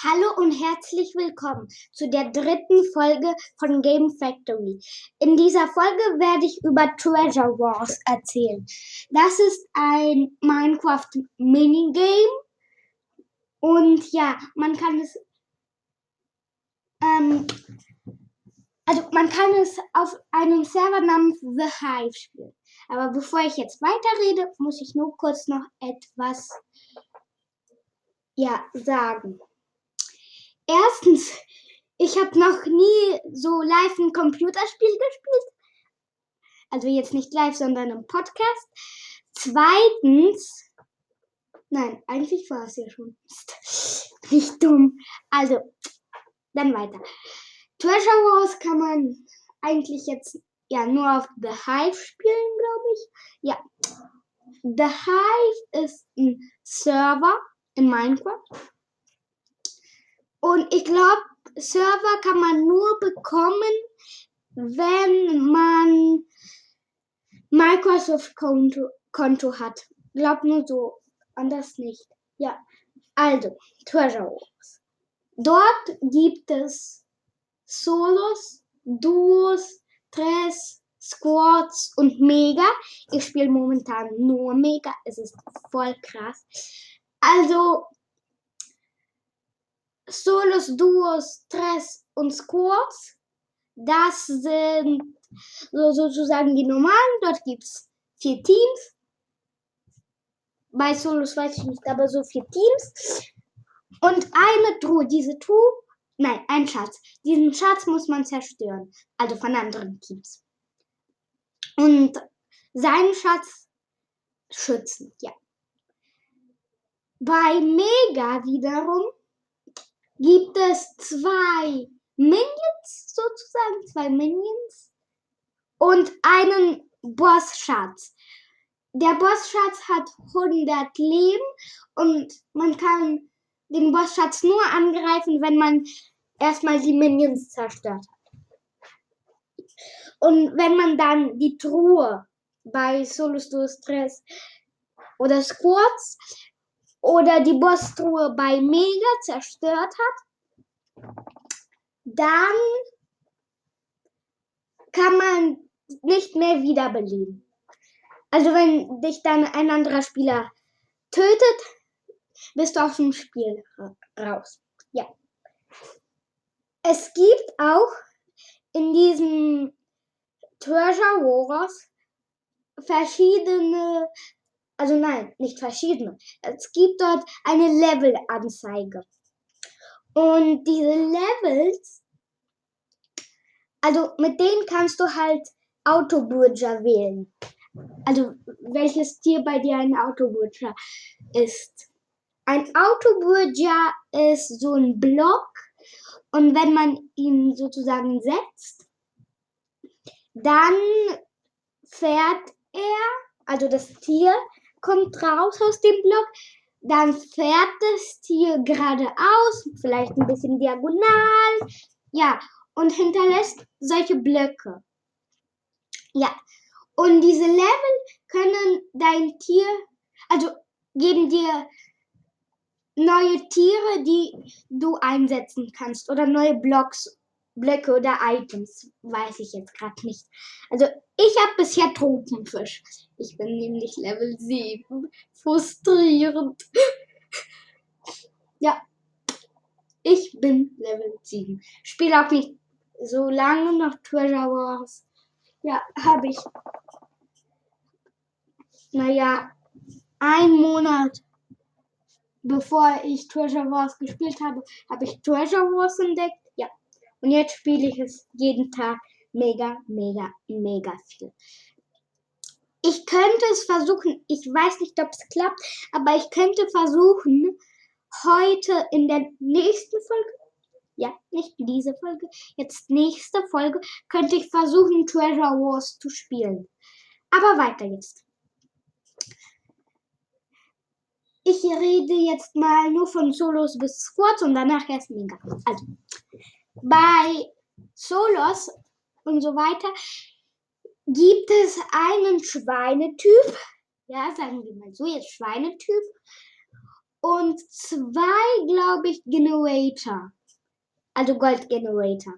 Hallo und herzlich willkommen zu der dritten Folge von Game Factory. In dieser Folge werde ich über Treasure Wars erzählen. Das ist ein Minecraft Minigame und ja, man kann es ähm, also man kann es auf einem Server namens The Hive spielen. Aber bevor ich jetzt weiterrede, muss ich nur kurz noch etwas ja sagen. Erstens, ich habe noch nie so live ein Computerspiel gespielt. Also jetzt nicht live, sondern im Podcast. Zweitens, nein, eigentlich war es ja schon. Nicht dumm. Also, dann weiter. Treasure Wars kann man eigentlich jetzt ja nur auf The Hive spielen, glaube ich. Ja. The Hive ist ein Server in Minecraft. Und ich glaube, Server kann man nur bekommen, wenn man Microsoft-Konto Konto hat. Glaub nur so, anders nicht. Ja, also, Treasure Wars. Dort gibt es Solos, Duos, Tres, Squads und Mega. Ich spiele momentan nur Mega. Es ist voll krass. Also, Solos, Duos, Tres und Squads. Das sind so sozusagen die normalen. Dort gibt es vier Teams. Bei Solos weiß ich nicht, aber so vier Teams. Und eine Truhe. Diese Truhe, nein, ein Schatz. Diesen Schatz muss man zerstören. Also von anderen Teams. Und seinen Schatz schützen, ja. Bei Mega wiederum gibt es zwei Minions sozusagen, zwei Minions und einen Bossschatz. Der Bossschatz hat 100 Leben und man kann den Bossschatz nur angreifen, wenn man erstmal die Minions zerstört hat. Und wenn man dann die Truhe bei Solus Duo Stress oder Squads oder die Bosstruhe bei Mega zerstört hat, dann kann man nicht mehr wiederbeleben. Also wenn dich dann ein anderer Spieler tötet, bist du aus dem Spiel raus. Ja. Es gibt auch in diesem Treasure Wars verschiedene also nein, nicht verschiedene. Es gibt dort eine Level-Anzeige. Und diese Levels, also mit denen kannst du halt Autoburger wählen. Also welches Tier bei dir ein Autoburger ist. Ein Autoburger ist so ein Block und wenn man ihn sozusagen setzt, dann fährt er, also das Tier, kommt raus aus dem Block, dann fährt das Tier geradeaus, vielleicht ein bisschen diagonal, ja, und hinterlässt solche Blöcke. Ja, und diese Level können dein Tier, also geben dir neue Tiere, die du einsetzen kannst oder neue Blocks Blöcke oder Items. Weiß ich jetzt gerade nicht. Also, ich habe bisher Tropenfisch. Ich bin nämlich Level 7. Frustrierend. ja. Ich bin Level 7. Spiele auch nicht so lange noch Treasure Wars. Ja, habe ich. Naja, ein Monat bevor ich Treasure Wars gespielt habe, habe ich Treasure Wars entdeckt. Und jetzt spiele ich es jeden Tag mega, mega, mega viel. Ich könnte es versuchen, ich weiß nicht, ob es klappt, aber ich könnte versuchen, heute in der nächsten Folge, ja, nicht diese Folge, jetzt nächste Folge, könnte ich versuchen, Treasure Wars zu spielen. Aber weiter jetzt. Ich rede jetzt mal nur von Solos bis Squads und danach erst Mega. Also, bei Solos und so weiter gibt es einen Schweinetyp. Ja, sagen wir mal so, jetzt Schweinetyp. und zwei, glaube ich, Generator. Also Gold Generator.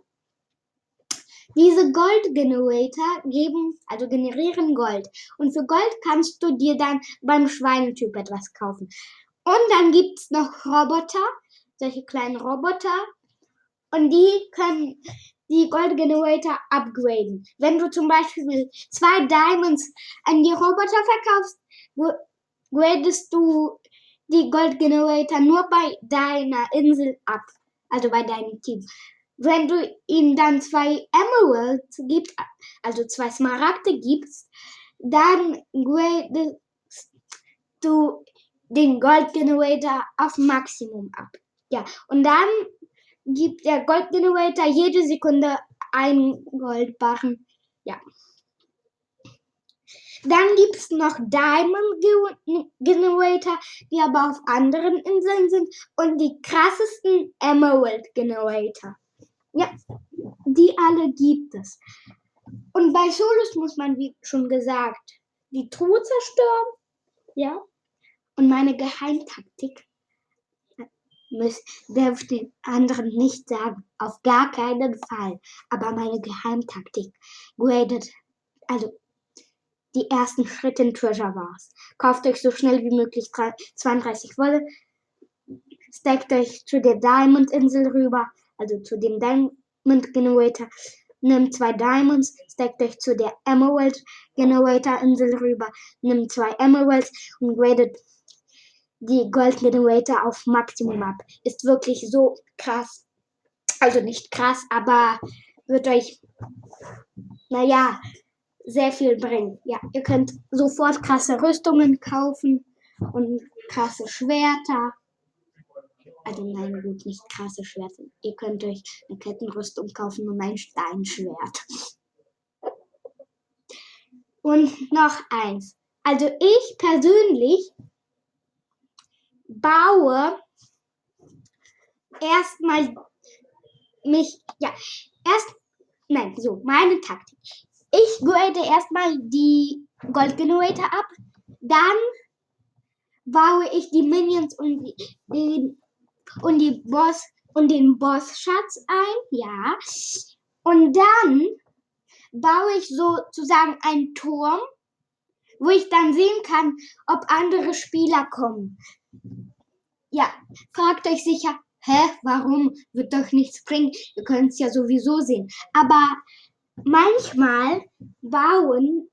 Diese Gold Generator geben, also generieren Gold. Und für Gold kannst du dir dann beim Schweinetyp etwas kaufen. Und dann gibt es noch Roboter, solche kleinen Roboter. Und die können die Gold Generator upgraden. Wenn du zum Beispiel zwei Diamonds an die Roboter verkaufst, gradest du die Gold Generator nur bei deiner Insel ab. Also bei deinem Team. Wenn du ihm dann zwei Emeralds gibst, also zwei Smaragde gibst, dann gradest du den Gold Generator auf Maximum ab. Ja, und dann gibt der Gold Generator jede Sekunde einen Goldbarren. Ja. Dann gibt es noch Diamond Generator, die aber auf anderen Inseln sind. Und die krassesten Emerald Generator. Ja, die alle gibt es. Und bei Solus muss man, wie schon gesagt, die Truhe zerstören. Ja. Und meine Geheimtaktik darf den anderen nicht sagen. Auf gar keinen Fall. Aber meine Geheimtaktik gradet, also die ersten Schritte in Treasure Wars. Kauft euch so schnell wie möglich 32 Wolle, stackt euch zu der Diamond Insel rüber, also zu dem Diamond Generator, nimmt zwei Diamonds, stackt euch zu der Emerald Generator Insel rüber, nimmt zwei Emeralds und gradet die Gold Generator auf Maximum ab. Ist wirklich so krass. Also nicht krass, aber wird euch, naja, sehr viel bringen. Ja, ihr könnt sofort krasse Rüstungen kaufen und krasse Schwerter. Also nein, gut, nicht krasse Schwerter. Ihr könnt euch eine Kettenrüstung kaufen und ein Steinschwert. Und noch eins. Also ich persönlich baue erstmal mich, ja, erst, nein, so, meine Taktik. Ich grade erstmal die Gold Generator ab, dann baue ich die Minions und, die, den, und die Boss und den Boss-Schatz ein, ja. Und dann baue ich sozusagen einen Turm, wo ich dann sehen kann, ob andere Spieler kommen. Ja, fragt euch sicher, hä, warum wird doch nichts bringen? Ihr könnt es ja sowieso sehen. Aber manchmal bauen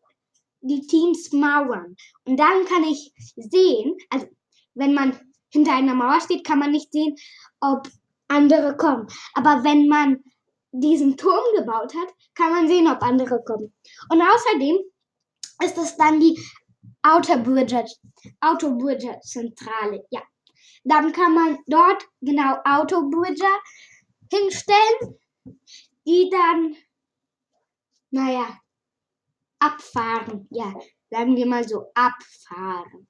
die Teams Mauern. Und dann kann ich sehen, also wenn man hinter einer Mauer steht, kann man nicht sehen, ob andere kommen. Aber wenn man diesen Turm gebaut hat, kann man sehen, ob andere kommen. Und außerdem ist es dann die Outer Bridger, Auto Bridger Zentrale. Ja. Dann kann man dort genau Auto Bridger hinstellen, die dann naja, abfahren. Ja, sagen wir mal so, abfahren.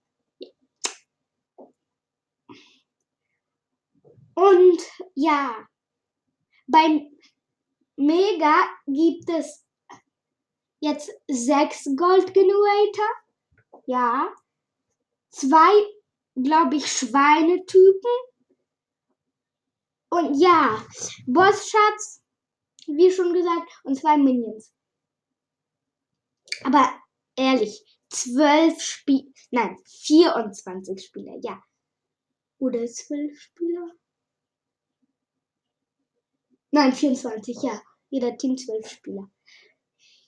Und ja, beim Mega gibt es jetzt sechs Gold Generator. Ja. Zwei, glaube ich, Schweinetypen. Und ja, Bossschatz, wie schon gesagt, und zwei Minions. Aber ehrlich, zwölf Spieler, nein, 24 Spieler, ja. Oder zwölf Spieler? Nein, 24, ja. Jeder Team zwölf Spieler.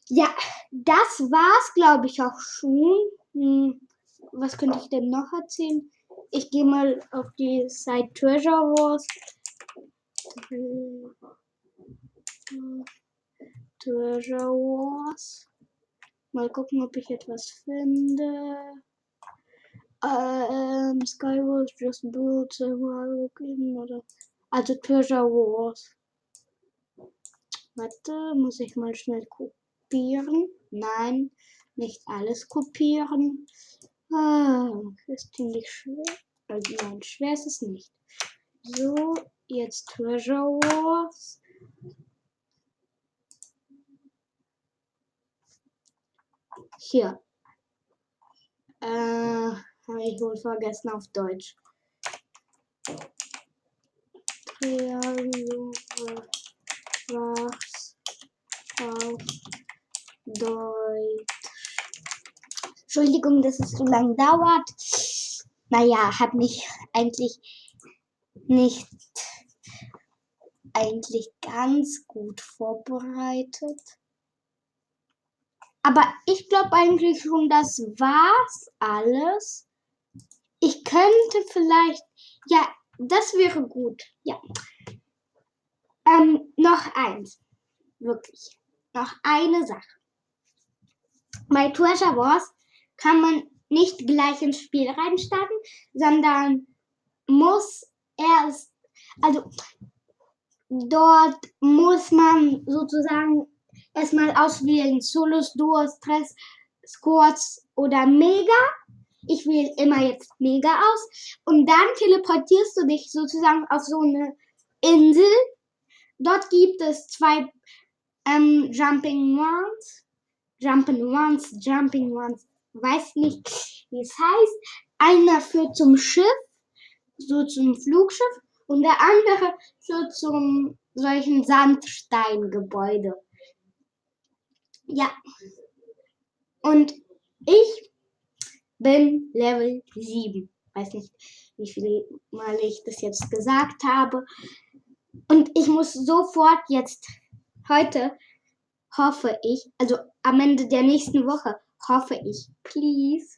Ja, das war's, glaube ich, auch schon. Hm, was könnte ich denn noch erzählen? Ich gehe mal auf die Site Treasure Wars. Treasure Wars. Mal gucken, ob ich etwas finde. Ähm, Skywars Just Build Survival Game oder. Also Treasure Wars. Warte, muss ich mal schnell kopieren. Nein, nicht alles kopieren. Ah, ist ziemlich schwer. Also nein, schwer ist es nicht. So, jetzt Treasure Wars. Hier. Äh, habe ich wohl vergessen auf Deutsch. Triangel was auf Deutsch. Entschuldigung, dass es so lang dauert. Naja, habe mich eigentlich nicht eigentlich ganz gut vorbereitet. Aber ich glaube eigentlich schon, das war's alles. Ich könnte vielleicht, ja, das wäre gut. Ja. Ähm, noch eins. Wirklich. Noch eine Sache. Bei Treasure Wars kann man nicht gleich ins Spiel reinstarten, sondern muss erst, also dort muss man sozusagen erstmal auswählen Solos, Duos, Stress, Squads oder Mega. Ich wähle immer jetzt Mega aus. Und dann teleportierst du dich sozusagen auf so eine Insel. Dort gibt es zwei ähm, Jumping Ones. Jumping Ones, Jumping Ones. Weiß nicht, wie es heißt. Einer führt zum Schiff, so zum Flugschiff. Und der andere führt zum solchen Sandsteingebäude. Ja. Und ich bin Level 7. Weiß nicht, wie viel Mal ich das jetzt gesagt habe. Und ich muss sofort jetzt, heute, hoffe ich, also am Ende der nächsten Woche, hoffe ich, please,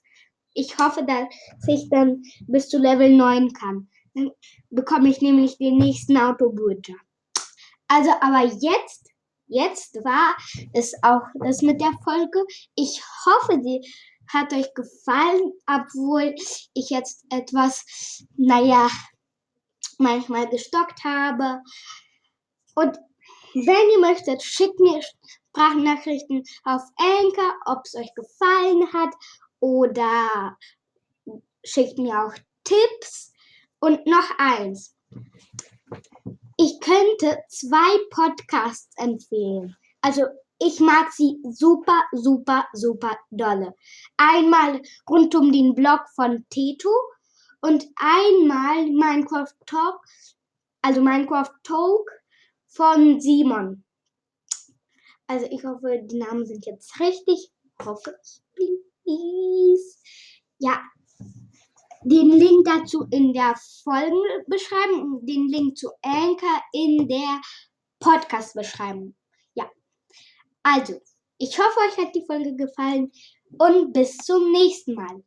ich hoffe, dass ich dann bis zu Level 9 kann. Dann bekomme ich nämlich den nächsten Autoburger. Also, aber jetzt jetzt war es auch das mit der Folge. Ich hoffe, sie hat euch gefallen, obwohl ich jetzt etwas, naja, manchmal gestockt habe. Und wenn ihr möchtet, schickt mir Sprachnachrichten auf Anchor, ob es euch gefallen hat oder schickt mir auch Tipps. Und noch eins. Ich könnte zwei Podcasts empfehlen. Also ich mag sie super, super, super dolle. Einmal rund um den Blog von Teto und einmal Minecraft Talk, also Minecraft Talk von Simon. Also ich hoffe, die Namen sind jetzt richtig. Hoffe ich. Please. Ja, den Link dazu in der Folgenbeschreibung und den Link zu Anchor in der Podcast-Beschreibung. Ja. Also, ich hoffe, euch hat die Folge gefallen und bis zum nächsten Mal.